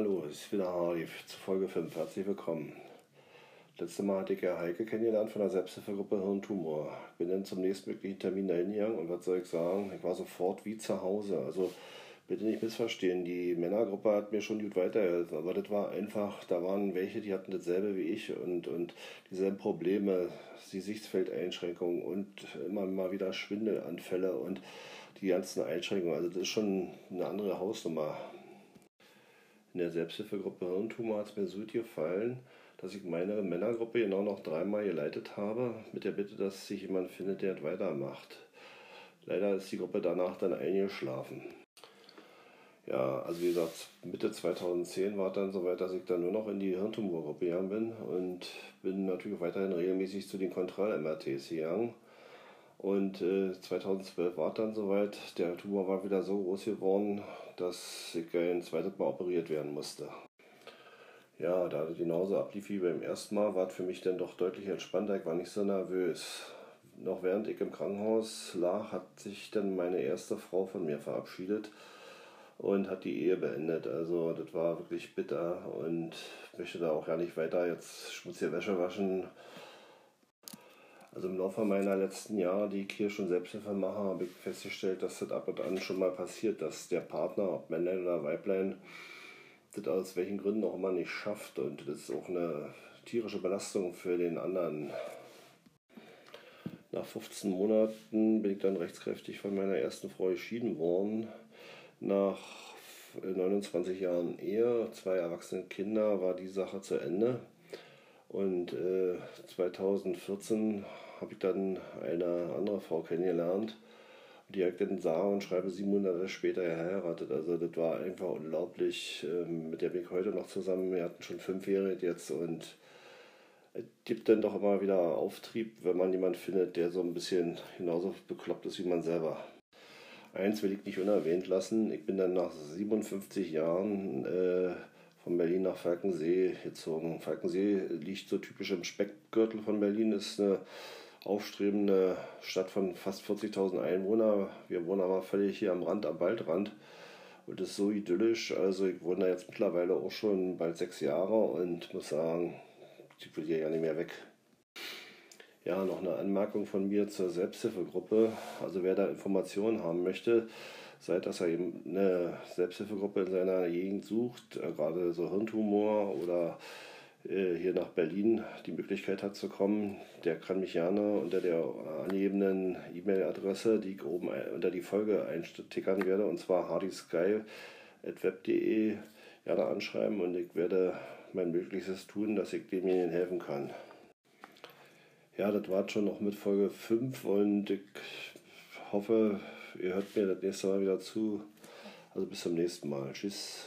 hallo, es ist wieder Hardy zu Folge 5. Herzlich willkommen. Letztes Mal hatte ich ja Heike kennengelernt von der Selbsthilfegruppe Hirntumor. Bin dann zum nächsten möglichen Termin dahin gegangen und was soll ich sagen, ich war sofort wie zu Hause. Also bitte nicht missverstehen, die Männergruppe hat mir schon gut weitergeholfen, aber das war einfach, da waren welche, die hatten dasselbe wie ich und, und dieselben Probleme, die Sichtfeldeinschränkungen und immer mal wieder Schwindelanfälle und die ganzen Einschränkungen. Also das ist schon eine andere Hausnummer. In der Selbsthilfegruppe Hirntumor hat es mir so gefallen, dass ich meine Männergruppe genau noch dreimal geleitet habe, mit der Bitte, dass sich jemand findet, der weitermacht. Leider ist die Gruppe danach dann eingeschlafen. Ja, also wie gesagt, Mitte 2010 war es dann soweit, dass ich dann nur noch in die Hirntumorgruppe gegangen bin und bin natürlich weiterhin regelmäßig zu den Kontroll-MRTs gegangen. Und äh, 2012 war dann soweit, der Tumor war wieder so groß geworden, dass ich ein zweites Mal operiert werden musste. Ja, da das genauso ablief wie beim ersten Mal, war es für mich dann doch deutlich entspannter. Ich war nicht so nervös. Noch während ich im Krankenhaus lag, hat sich dann meine erste Frau von mir verabschiedet und hat die Ehe beendet. Also das war wirklich bitter und möchte da auch gar nicht weiter jetzt schmutzige Wäsche waschen. Also im Laufe meiner letzten Jahre, die ich hier schon Selbsthilfe mache, habe ich festgestellt, dass das ab und an schon mal passiert, dass der Partner, ob Männlein oder Weiblein, das aus welchen Gründen auch immer nicht schafft. Und das ist auch eine tierische Belastung für den anderen. Nach 15 Monaten bin ich dann rechtskräftig von meiner ersten Frau geschieden worden. Nach 29 Jahren Ehe, zwei erwachsene Kinder, war die Sache zu Ende. Und äh, 2014 habe ich dann eine andere Frau kennengelernt die ich dann sah und schreibe sieben Monate später geheiratet. Also das war einfach unglaublich. Ähm, mit der bin ich heute noch zusammen. Wir hatten schon fünf Jahre jetzt und es gibt dann doch immer wieder Auftrieb, wenn man jemanden findet, der so ein bisschen genauso bekloppt ist wie man selber. Eins will ich nicht unerwähnt lassen. Ich bin dann nach 57 Jahren äh, nach Falkensee gezogen. Falkensee liegt so typisch im Speckgürtel von Berlin, ist eine aufstrebende Stadt von fast 40.000 Einwohnern. Wir wohnen aber völlig hier am Rand, am Waldrand. Und ist so idyllisch. Also ich wohne da jetzt mittlerweile auch schon bald sechs Jahre und muss sagen, ich will hier ja nicht mehr weg. Ja, noch eine Anmerkung von mir zur Selbsthilfegruppe. Also wer da Informationen haben möchte, sei dass er eben eine Selbsthilfegruppe in seiner Gegend sucht, äh, gerade so Hirntumor oder äh, hier nach Berlin die Möglichkeit hat zu kommen, der kann mich gerne unter der angegebenen E-Mail-Adresse, die ich oben unter die Folge einstickern werde, und zwar hardysky.web.de, gerne anschreiben und ich werde mein Möglichstes tun, dass ich demjenigen helfen kann. Ja, das war schon noch mit Folge 5 und ich hoffe, ihr hört mir das nächste Mal wieder zu. Also bis zum nächsten Mal. Tschüss.